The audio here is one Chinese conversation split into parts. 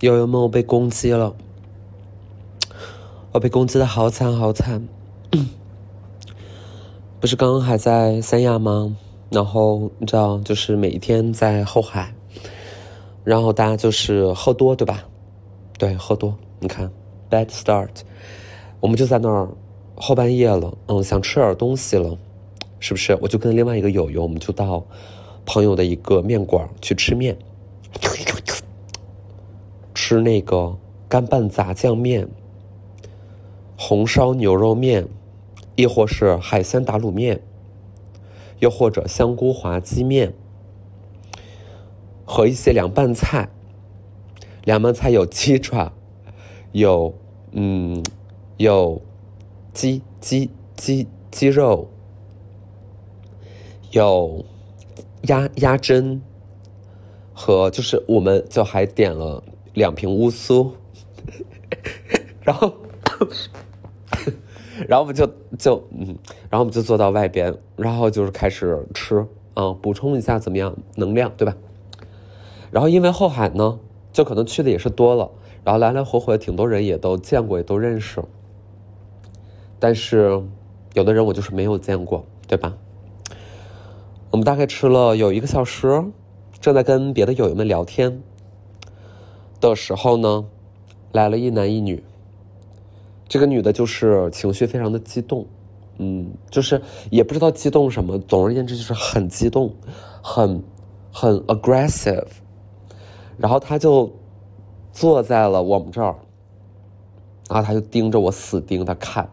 友友们，我被攻击了，我被攻击的好惨好惨。不是刚刚还在三亚吗？然后你知道，就是每一天在后海，然后大家就是喝多，对吧？对，喝多。你看，bad start，我们就在那儿后半夜了，嗯，想吃点东西了，是不是？我就跟另外一个友友，我们就到朋友的一个面馆去吃面，吃那个干拌杂酱面、红烧牛肉面，亦或是海鲜打卤面。又或者香菇滑鸡面和一些凉拌菜，凉拌菜有鸡爪，有嗯，有鸡鸡鸡鸡肉，有鸭鸭胗，和就是我们就还点了两瓶乌苏，然后。然后我们就就嗯，然后我们就坐到外边，然后就是开始吃啊，补充一下怎么样能量，对吧？然后因为后海呢，就可能去的也是多了，然后来来回回挺多人也都见过，也都认识。但是有的人我就是没有见过，对吧？我们大概吃了有一个小时，正在跟别的友友们聊天的时候呢，来了一男一女。这个女的就是情绪非常的激动，嗯，就是也不知道激动什么，总而言之就是很激动，很很 aggressive，然后她就坐在了我们这儿，然后她就盯着我死盯的看，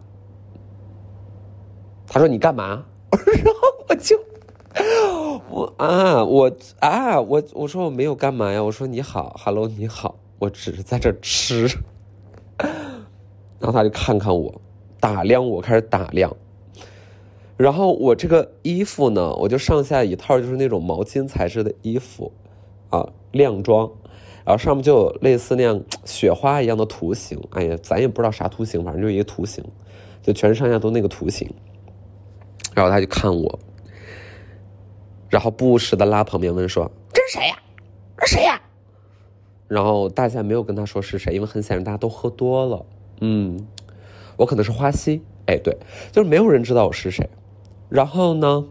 她说你干嘛？然后我就我啊我啊我我说我没有干嘛呀，我说你好，hello 你好，我只是在这吃。然后他就看看我，打量我，开始打量。然后我这个衣服呢，我就上下一套，就是那种毛巾材质的衣服，啊，亮装，然后上面就有类似那样雪花一样的图形。哎呀，咱也不知道啥图形，反正就一个图形，就全身上下都那个图形。然后他就看我，然后不时的拉旁边问说：“这是谁呀？这是谁呀？”然后大家没有跟他说是谁，因为很显然大家都喝多了。嗯，我可能是花溪，哎，对，就是没有人知道我是谁。然后呢，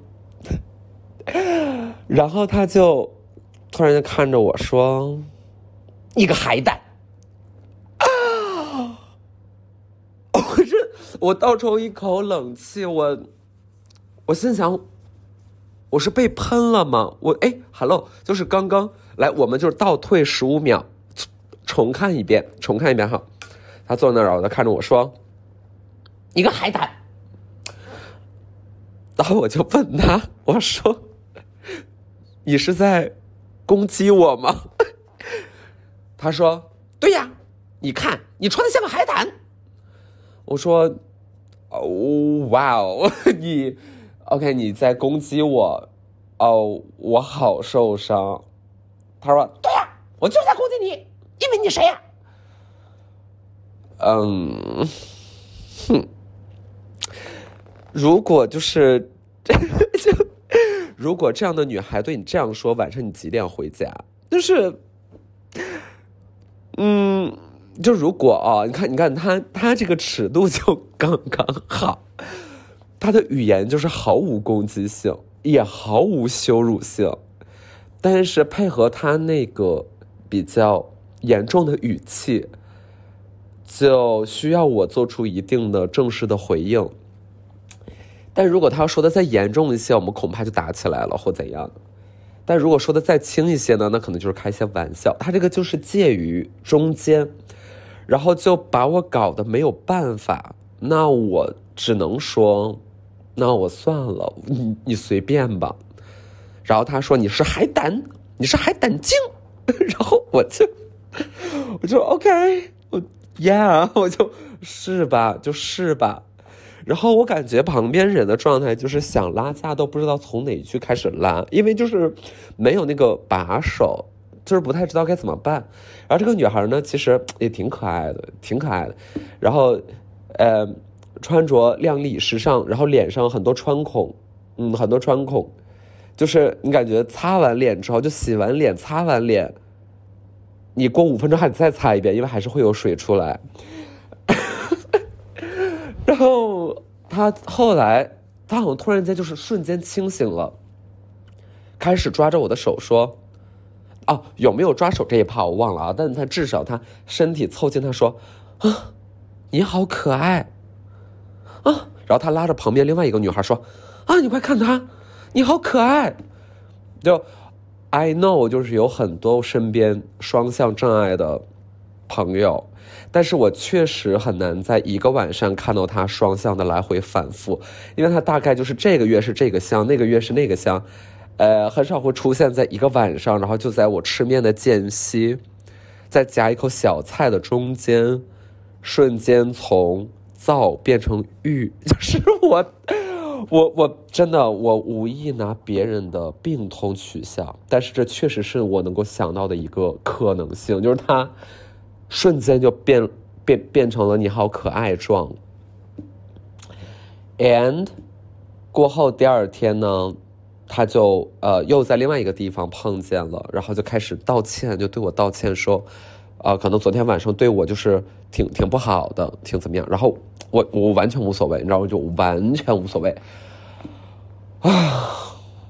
然后他就突然就看着我说：“你个海胆！”啊！我这我倒抽一口冷气，我我心想，我是被喷了吗？我哎，hello，就是刚刚来，我们就是倒退十五秒，重看一遍，重看一遍哈。他坐那儿，他看着我说：“一个海胆。”然后我就问他：“我说，你是在攻击我吗？” 他说：“对呀，你看你穿的像个海胆。”我说：“哦，哇哦，你 OK？你在攻击我？哦，我好受伤。”他说：“对呀，我就是在攻击你，因为你谁呀？”嗯，哼，如果就是 就如果这样的女孩对你这样说，晚上你几点回家？就是，嗯，就如果啊，你看，你看他他这个尺度就刚刚好，他的语言就是毫无攻击性，也毫无羞辱性，但是配合他那个比较严重的语气。就需要我做出一定的正式的回应，但如果他要说的再严重一些，我们恐怕就打起来了或怎样。但如果说的再轻一些呢，那可能就是开一些玩笑。他这个就是介于中间，然后就把我搞得没有办法。那我只能说，那我算了，你你随便吧。然后他说你是海胆，你是海胆精，然后我就 我就 OK。Yeah，我就是吧，就是吧。然后我感觉旁边人的状态就是想拉架都不知道从哪句开始拉，因为就是没有那个把手，就是不太知道该怎么办。然后这个女孩呢，其实也挺可爱的，挺可爱的。然后，呃，穿着靓丽时尚，然后脸上很多穿孔，嗯，很多穿孔，就是你感觉擦完脸之后，就洗完脸、擦完脸。你过五分钟还得再擦一遍，因为还是会有水出来。然后他后来，他好像突然间就是瞬间清醒了，开始抓着我的手说：“哦，有没有抓手这一趴我忘了啊？但是他至少他身体凑近，他说：啊，你好可爱啊！然后他拉着旁边另外一个女孩说：啊，你快看他，你好可爱。就 I know，就是有很多身边双向障碍的朋友。”但是我确实很难在一个晚上看到他双向的来回反复，因为他大概就是这个月是这个香，那个月是那个香，呃，很少会出现在一个晚上，然后就在我吃面的间隙，再夹一口小菜的中间，瞬间从燥变成郁，就是我，我我真的我无意拿别人的病痛取笑，但是这确实是我能够想到的一个可能性，就是他。瞬间就变变变成了你好可爱状，and 过后第二天呢，他就呃又在另外一个地方碰见了，然后就开始道歉，就对我道歉说，呃可能昨天晚上对我就是挺挺不好的，挺怎么样，然后我我完全无所谓，你知道我就完全无所谓，啊，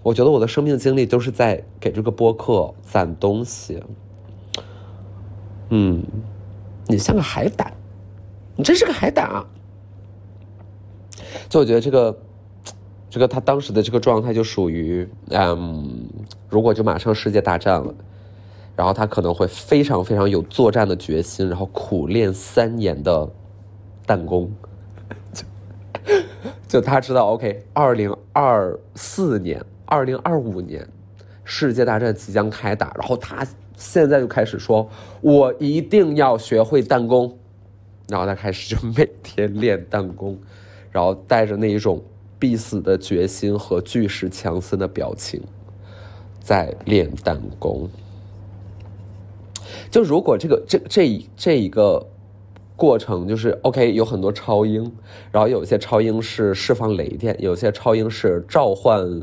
我觉得我的生命经历都是在给这个播客攒东西，嗯。你像个海胆，你真是个海胆啊！就我觉得这个，这个他当时的这个状态就属于，嗯，如果就马上世界大战了，然后他可能会非常非常有作战的决心，然后苦练三年的弹弓，就 就他知道，OK，二零二四年、二零二五年，世界大战即将开打，然后他。现在就开始说，我一定要学会弹弓，然后他开始就每天练弹弓，然后带着那一种必死的决心和巨石强森的表情，在练弹弓。就如果这个这这这一个过程就是 OK，有很多超英，然后有些超英是释放雷电，有些超英是召唤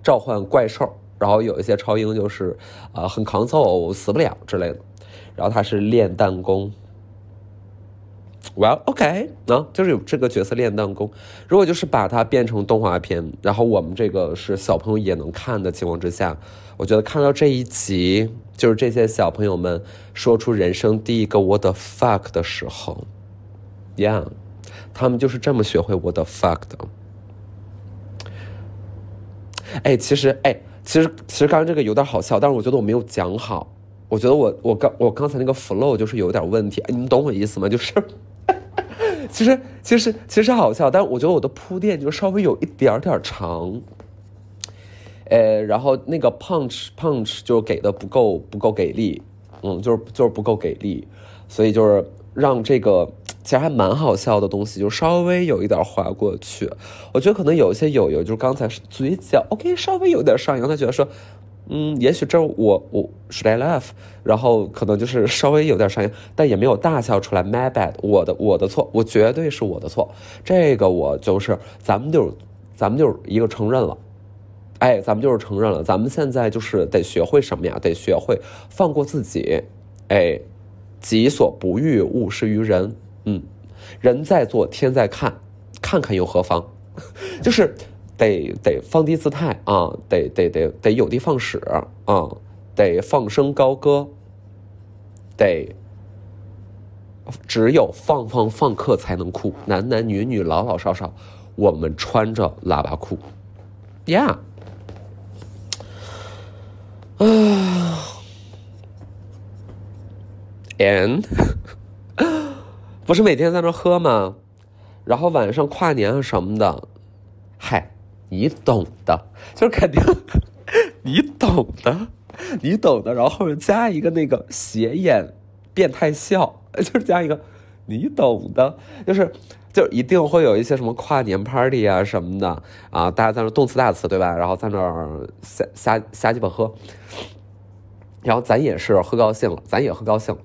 召唤怪兽。然后有一些超英就是，呃，很抗揍，死不了之类的。然后他是练弹弓。Well, OK，啊，就是有这个角色练弹弓。如果就是把它变成动画片，然后我们这个是小朋友也能看的情况之下，我觉得看到这一集，就是这些小朋友们说出人生第一个 What the fuck 的时候，Yeah，他们就是这么学会 What the fuck 的。哎，其实，哎。其实其实刚刚这个有点好笑，但是我觉得我没有讲好。我觉得我我刚我刚才那个 flow 就是有点问题，你们懂我意思吗？就是，其实其实其实好笑，但是我觉得我的铺垫就稍微有一点点长。呃，然后那个 punch punch 就给的不够不够给力，嗯，就是就是不够给力，所以就是让这个。其实还蛮好笑的东西，就稍微有一点滑过去。我觉得可能有一些友友，就是刚才嘴角 OK，稍微有点上扬，他觉得说，嗯，也许这我我 should I laugh，然后可能就是稍微有点上扬，但也没有大笑出来。My bad，我的我的错，我绝对是我的错。这个我就是咱们就咱们就是一个承认了，哎，咱们就是承认了。咱们现在就是得学会什么呀？得学会放过自己，哎，己所不欲，勿施于人。嗯，人在做，天在看，看看又何妨？就是得得放低姿态啊，得得得得有的放矢啊，得放声高歌，得只有放放放克才能酷，男男女女老老少少，我们穿着喇叭裤，Yeah，啊，And。不是每天在那喝吗？然后晚上跨年啊什么的，嗨，你懂的，就是肯定，你懂的，你懂的。然后后面加一个那个斜眼变态笑，就是加一个你懂的，就是就一定会有一些什么跨年 party 啊什么的啊，大家在那动词大词对吧？然后在那瞎瞎瞎鸡巴喝，然后咱也是喝高兴了，咱也喝高兴。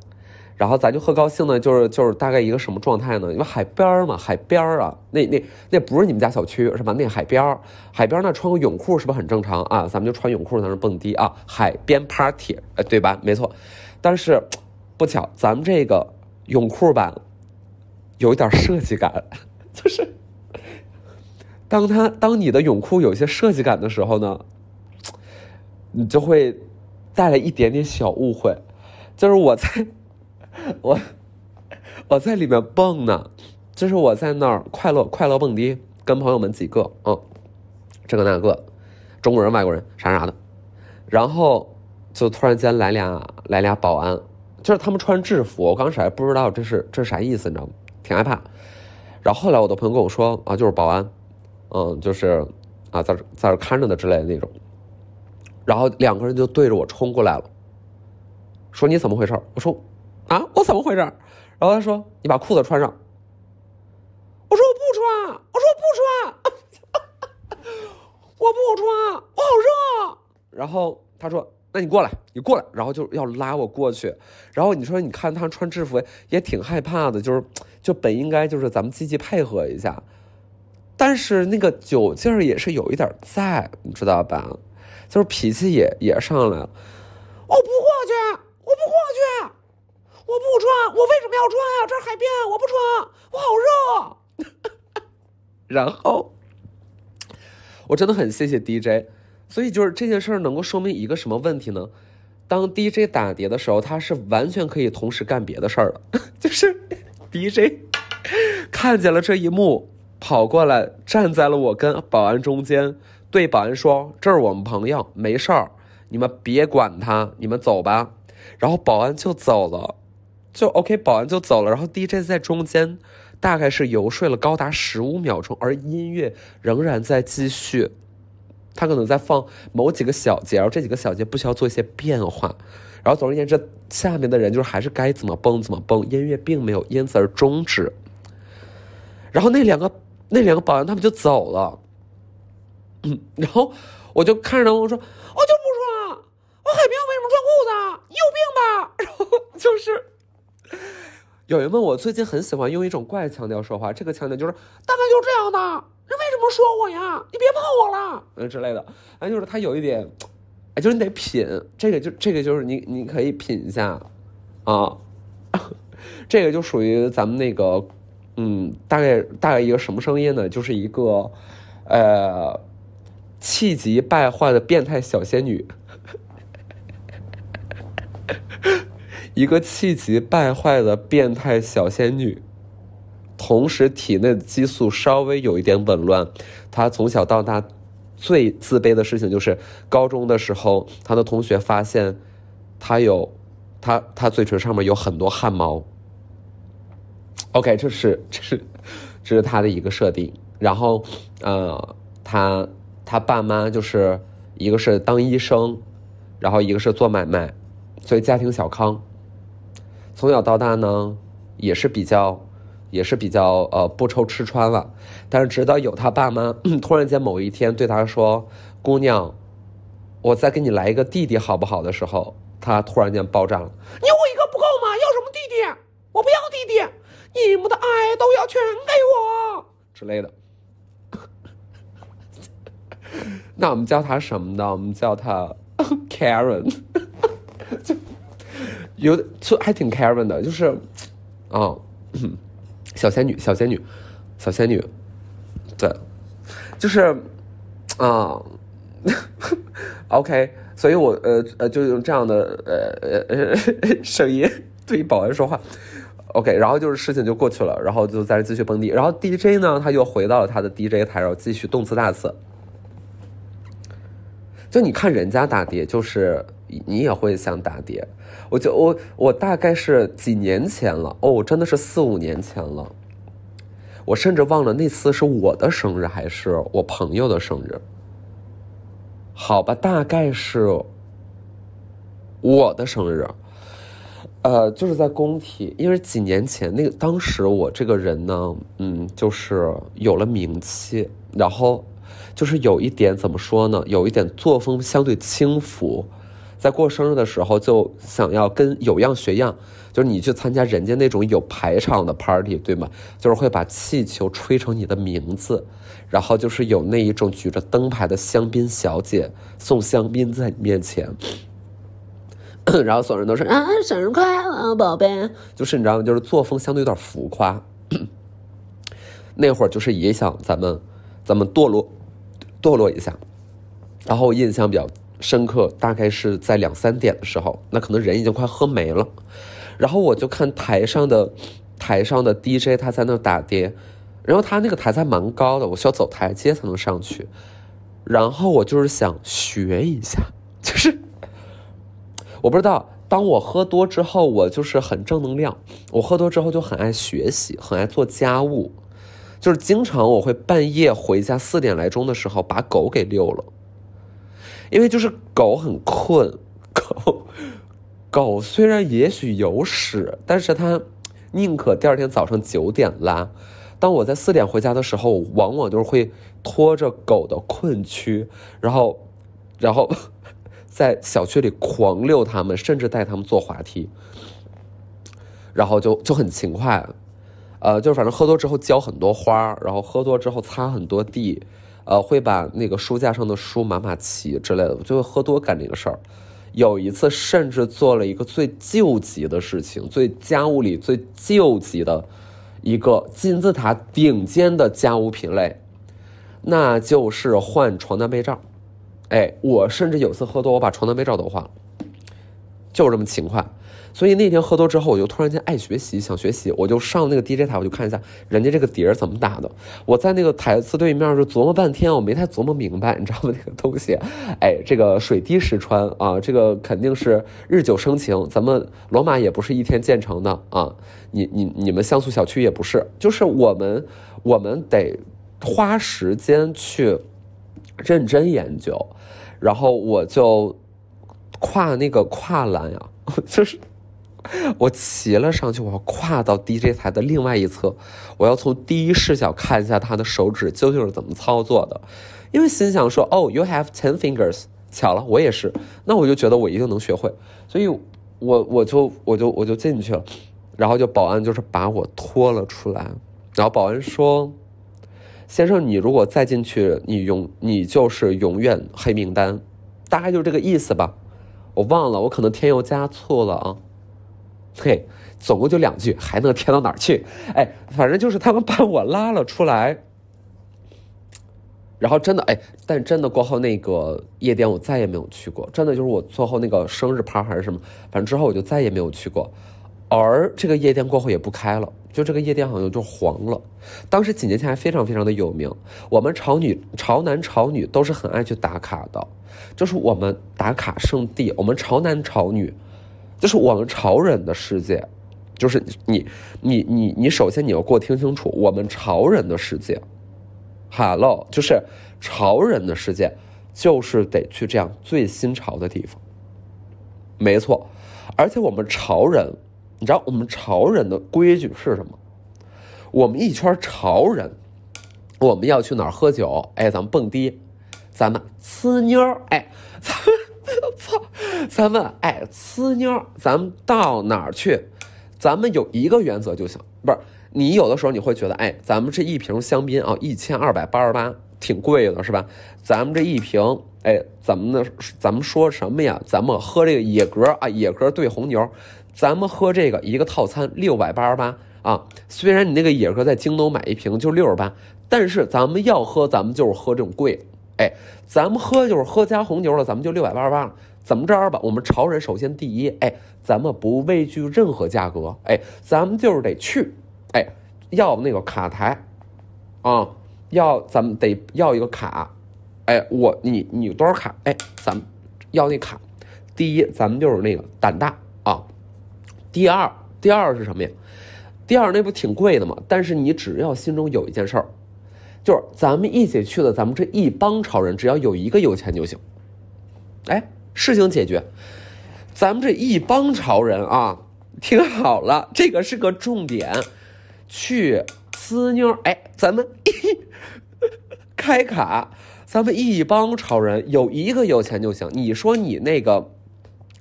然后咱就喝高兴呢，就是就是大概一个什么状态呢？因为海边儿嘛，海边儿啊，那那那不是你们家小区是吧？那海边儿，海边儿呢穿个泳裤是不是很正常啊？咱们就穿泳裤在那蹦迪啊，海边 party，哎，对吧？没错。但是不巧，咱们这个泳裤版有一点设计感，就是当它当你的泳裤有一些设计感的时候呢，你 就会带来一点点小误会。就是我在 我我在里面蹦呢，就是我在那儿快乐快乐蹦迪，跟朋友们几个，嗯，这个那个，中国人外国人啥啥的，然后就突然间来俩来俩保安。就是他们穿制服，我刚开始还不知道这是这是啥意思，你知道吗？挺害怕。然后后来我的朋友跟我说啊，就是保安，嗯，就是啊，在在这看着的之类的那种。然后两个人就对着我冲过来了，说你怎么回事？我说啊，我怎么回事？然后他说你把裤子穿上。我说我不穿，我说我不穿，我不穿，我好热。然后他说。那你过来，你过来，然后就要拉我过去，然后你说，你看他穿制服也挺害怕的，就是，就本应该就是咱们积极配合一下，但是那个酒劲儿也是有一点在，你知道吧？就是脾气也也上来了，我不过去，我不过去，我不穿，我为什么要穿啊？这是海边，我不穿，我好热。然后，我真的很谢谢 DJ。所以就是这件事儿能够说明一个什么问题呢？当 DJ 打碟的时候，他是完全可以同时干别的事儿的。就是 DJ 看见了这一幕，跑过来站在了我跟保安中间，对保安说：“这是我们朋友，没事儿，你们别管他，你们走吧。”然后保安就走了，就 OK，保安就走了。然后 DJ 在中间大概是游说了高达十五秒钟，而音乐仍然在继续。他可能在放某几个小节，然后这几个小节不需要做一些变化，然后总而言之，下面的人就是还是该怎么蹦怎么蹦，音乐并没有因此而终止。然后那两个那两个保安他们就走了，嗯，然后我就看着他们我说：“我就不穿，我海边为什么穿裤子？你有病吧？” 然后就是有人问我最近很喜欢用一种怪腔调说话，这个腔调就是大概就这样的。你为什么说我呀？你别碰我了，嗯之类的。哎，就是他有一点，哎，就是你得品，这个就这个就是你你可以品一下，啊，这个就属于咱们那个，嗯，大概大概一个什么声音呢？就是一个，呃，气急败坏的变态小仙女，一个气急败坏的变态小仙女。同时，体内的激素稍微有一点紊乱。她从小到大最自卑的事情就是，高中的时候，她的同学发现他有他他嘴唇上面有很多汗毛。OK，这是这是这是他的一个设定。然后，呃，他他爸妈就是一个是当医生，然后一个是做买卖，所以家庭小康。从小到大呢，也是比较。也是比较呃不愁吃穿了，但是直到有他爸妈 突然间某一天对他说：“姑娘，我再给你来一个弟弟好不好？”的时候，他突然间爆炸了：“你我一个不够吗？要什么弟弟？我不要弟弟，你们的爱都要全给我之类的。”那我们叫他什么呢？我们叫他 Karen，有就还挺 Karen 的，就是啊。小仙女，小仙女，小仙女，对，就是啊，OK，所以我呃呃就用这样的呃呃声音对保安说话，OK，然后就是事情就过去了，然后就在这继续蹦迪，然后 DJ 呢他又回到了他的 DJ 台，然后继续动次大次。就你看人家打碟，就是你也会想打碟。我就我我大概是几年前了哦，真的是四五年前了。我甚至忘了那次是我的生日还是我朋友的生日。好吧，大概是我的生日。呃，就是在工体，因为几年前那个当时我这个人呢，嗯，就是有了名气，然后。就是有一点怎么说呢？有一点作风相对轻浮，在过生日的时候就想要跟有样学样，就是你去参加人家那种有排场的 party，对吗？就是会把气球吹成你的名字，然后就是有那一种举着灯牌的香槟小姐送香槟在你面前。然后所有人都说啊生日快乐，宝贝，就是你知道吗？就是作风相对有点浮夸。那会儿就是也想咱们咱们堕落堕落一下，然后印象比较深刻，大概是在两三点的时候，那可能人已经快喝没了，然后我就看台上的台上的 DJ 他在那打碟，然后他那个台还蛮高的，我需要走台阶才能上去，然后我就是想学一下，就是我不知道，当我喝多之后，我就是很正能量，我喝多之后就很爱学习，很爱做家务。就是经常我会半夜回家四点来钟的时候把狗给遛了，因为就是狗很困，狗狗虽然也许有屎，但是它宁可第二天早上九点拉。当我在四点回家的时候，往往就是会拖着狗的困区，然后然后 在小区里狂遛它们，甚至带它们坐滑梯，然后就就很勤快。呃，就反正喝多之后浇很多花，然后喝多之后擦很多地，呃，会把那个书架上的书码码齐之类的，我就会喝多干这个事儿。有一次甚至做了一个最救急的事情，最家务里最救急的一个金字塔顶尖的家务品类，那就是换床单被罩。哎，我甚至有次喝多，我把床单被罩都换了，就是这么勤快。所以那天喝多之后，我就突然间爱学习，想学习，我就上那个 DJ 台，我就看一下人家这个碟怎么打的。我在那个台词对面就琢磨半天，我没太琢磨明白，你知道吗？那个东西，哎，这个水滴石穿啊，这个肯定是日久生情。咱们罗马也不是一天建成的啊，你你你们像素小区也不是，就是我们我们得花时间去认真研究。然后我就跨那个跨栏呀，就是。我骑了上去，我要跨到 DJ 台的另外一侧，我要从第一视角看一下他的手指究竟是怎么操作的，因为心想说，哦，you have ten fingers，巧了，我也是，那我就觉得我一定能学会，所以，我我就我就我就进去了，然后就保安就是把我拖了出来，然后保安说，先生，你如果再进去，你永你就是永远黑名单，大概就这个意思吧，我忘了，我可能添油加醋了啊。嘿，总共就两句，还能添到哪儿去？哎，反正就是他们把我拉了出来，然后真的哎，但真的过后那个夜店我再也没有去过，真的就是我最后那个生日趴还是什么，反正之后我就再也没有去过。而这个夜店过后也不开了，就这个夜店好像就黄了。当时几年前还非常非常的有名，我们潮女、潮男、潮女都是很爱去打卡的，就是我们打卡圣地，我们潮男潮女。就是我们潮人的世界，就是你，你，你，你，首先你要给我听清楚，我们潮人的世界，Hello，就是潮人的世界，就是得去这样最新潮的地方，没错，而且我们潮人，你知道我们潮人的规矩是什么？我们一圈潮人，我们要去哪儿喝酒？哎，咱们蹦迪，咱们呲妞哎，咱们。咱们哎，呲妞，咱们到哪儿去？咱们有一个原则就行。不是你有的时候你会觉得，哎，咱们这一瓶香槟啊，一千二百八十八，挺贵的，是吧？咱们这一瓶，哎，咱们呢？咱们说什么呀？咱们喝这个野格啊，野格兑红牛，咱们喝这个一个套餐六百八十八啊。虽然你那个野格在京东买一瓶就六十八，但是咱们要喝，咱们就是喝这种贵。哎，咱们喝就是喝加红牛了，咱们就六百八十八了。怎么着吧？我们潮人首先第一，哎，咱们不畏惧任何价格，哎，咱们就是得去，哎，要那个卡台，啊，要咱们得要一个卡，哎，我你你多少卡？哎，咱们要那卡。第一，咱们就是那个胆大啊。第二，第二是什么呀？第二那不挺贵的吗？但是你只要心中有一件事儿。就是咱们一起去的，咱们这一帮潮人，只要有一个有钱就行。哎，事情解决。咱们这一帮潮人啊，听好了，这个是个重点。去呲妞，哎，咱们 开卡，咱们一帮潮人有一个有钱就行。你说你那个，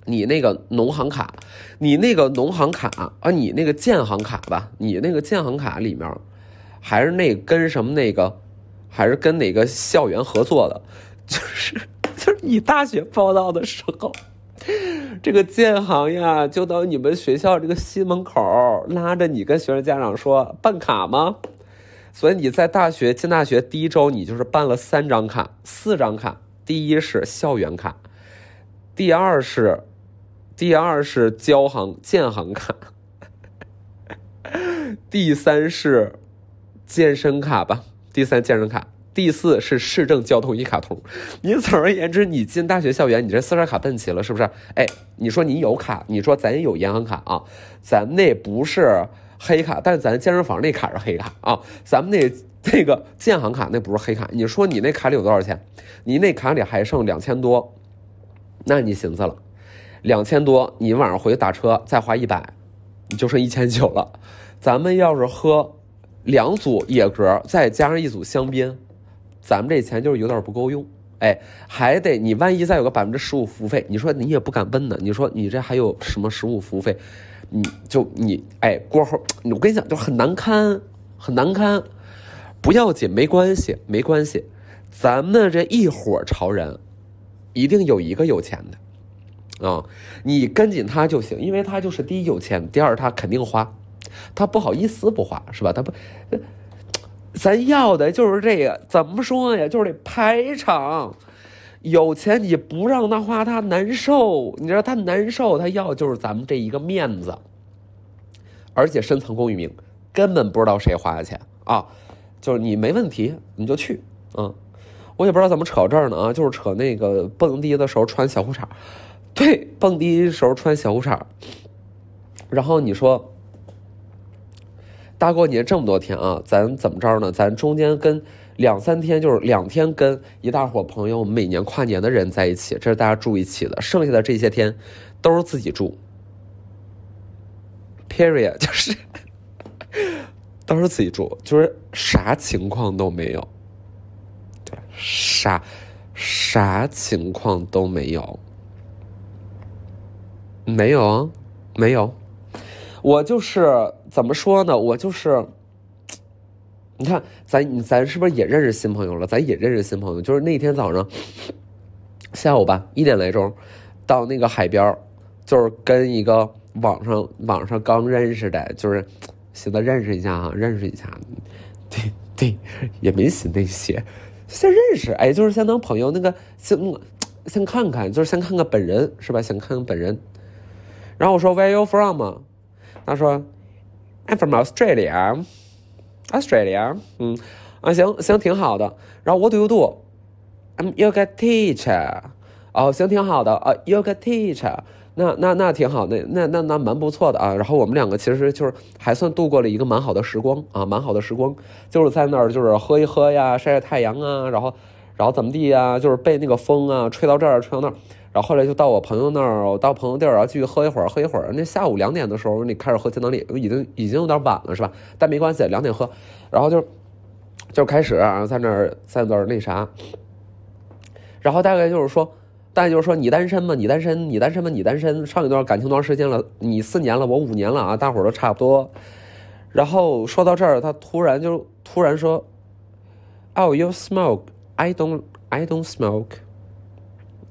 你那个农行卡，你那个农行卡啊，你那个建行卡吧，你那个建行卡里面。还是那跟什么那个，还是跟哪个校园合作的，就是就是你大学报道的时候，这个建行呀，就到你们学校这个西门口，拉着你跟学生家长说办卡吗？所以你在大学进大学第一周，你就是办了三张卡、四张卡。第一是校园卡，第二是，第二是交行建行卡，第三是健身卡吧？第三健身卡。第四是市政交通一卡通，你总而言之，你进大学校园，你这四张卡办齐了，是不是？哎，你说你有卡，你说咱有银行卡啊，咱那不是黑卡，但是咱健身房那卡是黑卡啊，咱们那那个建行卡那不是黑卡。你说你那卡里有多少钱？你那卡里还剩两千多，那你寻思了，两千多，你晚上回去打车再花一百，你就剩一千九了。咱们要是喝两组野格，再加上一组香槟。咱们这钱就是有点不够用，哎，还得你万一再有个百分之十五服务费，你说你也不敢问呢。你说你这还有什么十五服务费？你就你哎过后，我跟你讲就很难堪，很难堪。不要紧，没关系，没关系。咱们这一伙潮人，一定有一个有钱的啊，你跟紧他就行，因为他就是第一有钱，第二他肯定花，他不好意思不花是吧？他不。咱要的就是这个，怎么说呀？就是这排场，有钱你不让他花，他难受。你知道他难受，他要就是咱们这一个面子，而且深藏功与名，根本不知道谁花的钱啊。就是你没问题，你就去啊。我也不知道怎么扯这儿呢啊，就是扯那个蹦迪的时候穿小裤衩，对，蹦迪时候穿小裤衩，然后你说。大过年这么多天啊，咱怎么着呢？咱中间跟两三天，就是两天跟一大伙朋友，每年跨年的人在一起，这是大家住一起的。剩下的这些天都是自己住，period，就是都是自己住，就是啥情况都没有，啥啥情况都没有，没有啊，没有。我就是怎么说呢？我就是，你看，咱咱是不是也认识新朋友了？咱也认识新朋友。就是那天早上下午吧，一点来钟，到那个海边就是跟一个网上网上刚认识的，就是寻思认识一下哈，认识一下。对对，也没寻那些，先认识，哎，就是先当朋友，那个先先看看，就是先看看本人是吧？先看看本人。然后我说 Where you from？他说：“I'm from Australia, Australia。”嗯，啊，行行，挺好的。然后 What do you do? I'm yoga teacher。哦，行，挺好的啊，yoga teacher。那那那挺好，那那那那蛮不错的啊。然后我们两个其实就是还算度过了一个蛮好的时光啊，蛮好的时光，就是在那儿就是喝一喝呀，晒晒太阳啊，然后然后怎么地呀，就是被那个风啊吹到这儿，吹到那儿。然后后来就到我朋友那儿，我到朋友地儿，然后继续喝一会儿，喝一会儿。那下午两点的时候，你开始喝金能力，已经已经有点晚了，是吧？但没关系，两点喝。然后就就开始在那儿在那儿那啥。然后大概就是说，大概就是说，你单身吗？你单身？你单身吗？你单身？上一段感情多长时间了？你四年了，我五年了啊，大伙儿都差不多。然后说到这儿，他突然就突然说：“Oh, you smoke? I don't. I don't smoke.”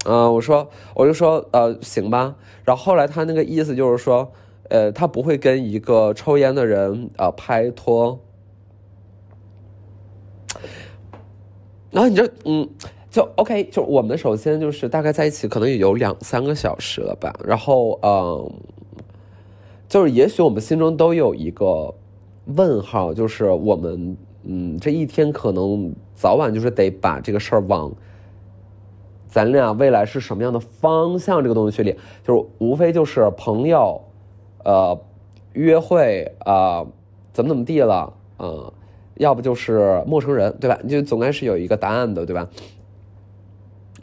嗯，我说，我就说，呃，行吧。然后后来他那个意思就是说，呃，他不会跟一个抽烟的人啊拍拖。然后你就，嗯，就 OK，就我们首先就是大概在一起可能也有两三个小时了吧。然后，嗯，就是也许我们心中都有一个问号，就是我们，嗯，这一天可能早晚就是得把这个事儿往。咱俩未来是什么样的方向？这个东西去理，就是无非就是朋友，呃，约会啊，怎么怎么地了，嗯，要不就是陌生人，对吧？就总该是有一个答案的，对吧？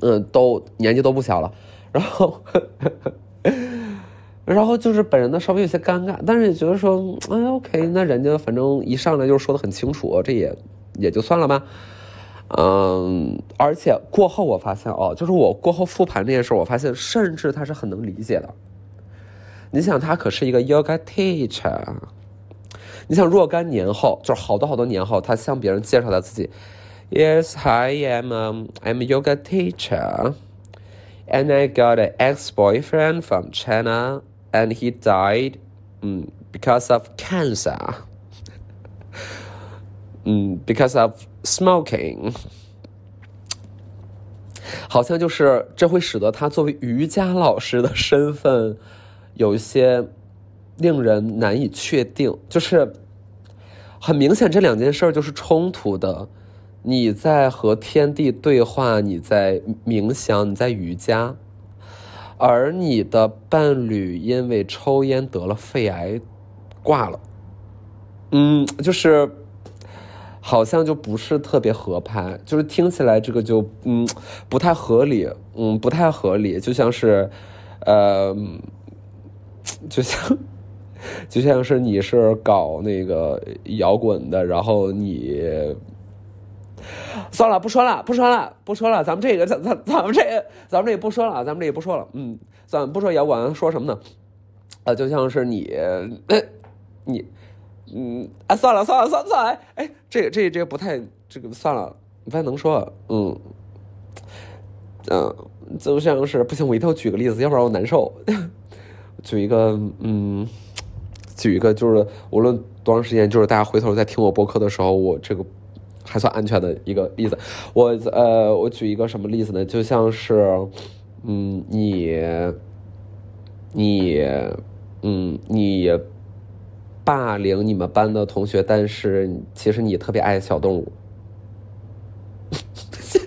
嗯，都年纪都不小了，然后，然后就是本人呢稍微有些尴尬，但是也觉得说，哎，OK，那人家反正一上来就说的很清楚，这也也就算了吧。嗯，而且过后我发现哦，就是我过后复盘这件事，我发现甚至他是很能理解的。你想，他可是一个 yoga teacher。你想，若干年后，就是好多好多年后，他向别人介绍他自己，Yes, I am, I'm yoga teacher, And I got an ex-boyfriend from China, and he died, 嗯，because of cancer. 嗯，because of smoking. 好像就是这会使得他作为瑜伽老师的身份有一些令人难以确定，就是很明显这两件事儿就是冲突的。你在和天地对话，你在冥想，你在瑜伽，而你的伴侣因为抽烟得了肺癌，挂了。嗯，就是好像就不是特别合拍，就是听起来这个就嗯不太合理，嗯不太合理，就像是呃，就像就像是你是搞那个摇滚的，然后你。算了，不说了，不说了，不说了。咱们这个，咱咱咱们这个，咱们这也不说了，咱们这也不说了。嗯，咱们不说摇滚，说什么呢？啊，就像是你，你，嗯，啊，算了，算了，算了，算了。哎，这这这不太，这个算了，不太能说。嗯，嗯，就像是不行，我一定要举个例子，要不然我难受。举一个，嗯，举一个，就是无论多长时间，就是大家回头在听我播客的时候，我这个。还算安全的一个例子，我呃，我举一个什么例子呢？就像是，嗯，你，你，嗯，你霸凌你们班的同学，但是其实你特别爱小动物。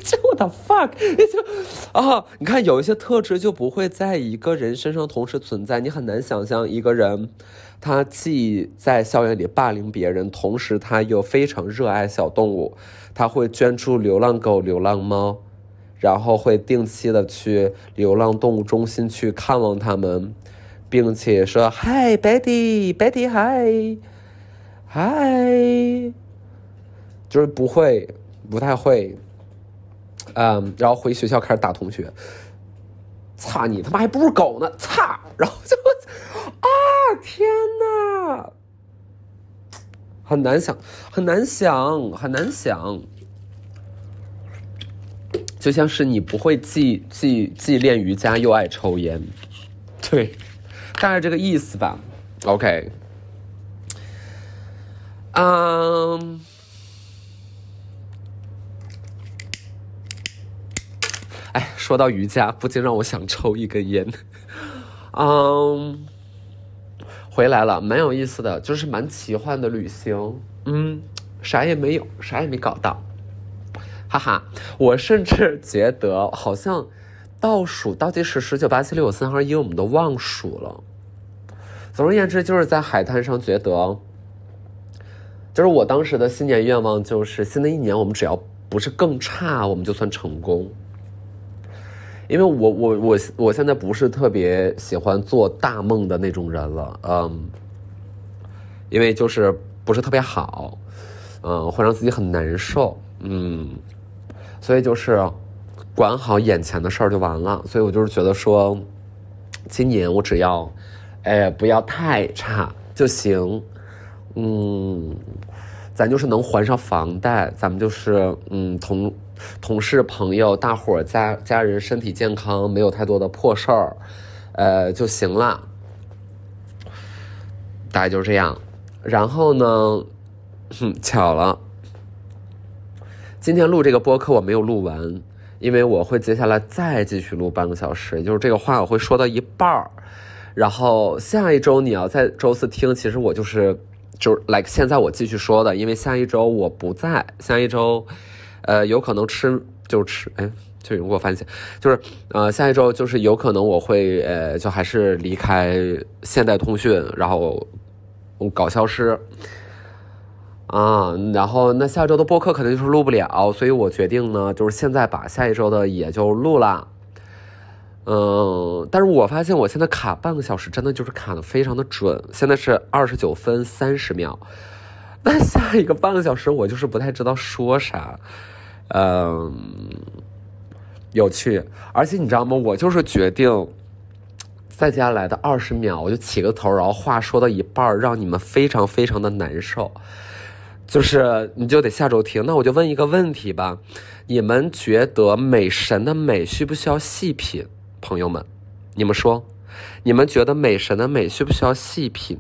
这我的 fuck，就啊，你看有一些特质就不会在一个人身上同时存在，你很难想象一个人。他既在校园里霸凌别人，同时他又非常热爱小动物。他会捐助流浪狗、流浪猫，然后会定期的去流浪动物中心去看望他们，并且说：“Hi Betty，Betty，Hi，Hi。”就是不会，不太会，嗯，然后回学校开始打同学。擦你他妈还不如狗呢！擦，然后就。啊天哪，很难想，很难想，很难想。就像是你不会既既既练瑜伽又爱抽烟，对，大概这个意思吧。OK，嗯，哎，说到瑜伽，不禁让我想抽一根烟。嗯。回来了，蛮有意思的，就是蛮奇幻的旅行。嗯，啥也没有，啥也没搞到，哈哈。我甚至觉得好像倒数倒计时十九八七六五三二一，我们都忘数了。总而言之，就是在海滩上觉得，就是我当时的新年愿望，就是新的一年我们只要不是更差，我们就算成功。因为我我我我现在不是特别喜欢做大梦的那种人了，嗯，因为就是不是特别好，嗯，会让自己很难受，嗯，所以就是管好眼前的事儿就完了。所以我就是觉得说，今年我只要，哎，不要太差就行，嗯，咱就是能还上房贷，咱们就是嗯同。同事、朋友、大伙儿、家家人身体健康，没有太多的破事儿，呃就行了。大概就是这样。然后呢，哼，巧了，今天录这个播客我没有录完，因为我会接下来再继续录半个小时，也就是这个话我会说到一半儿。然后下一周你要在周四听，其实我就是就是 like 现在我继续说的，因为下一周我不在，下一周。呃，有可能吃就吃，哎，就有人给我发信息，就是呃，下一周就是有可能我会呃，就还是离开现代通讯，然后搞消失啊，然后那下周的播客肯定就是录不了，所以我决定呢，就是现在把下一周的也就录了，嗯，但是我发现我现在卡半个小时，真的就是卡的非常的准，现在是二十九分三十秒，那下一个半个小时我就是不太知道说啥。嗯，有趣，而且你知道吗？我就是决定，在接下来的二十秒，我就起个头，然后话说到一半，让你们非常非常的难受。就是你就得下周听。那我就问一个问题吧：你们觉得美神的美需不需要细品？朋友们，你们说，你们觉得美神的美需不需要细品？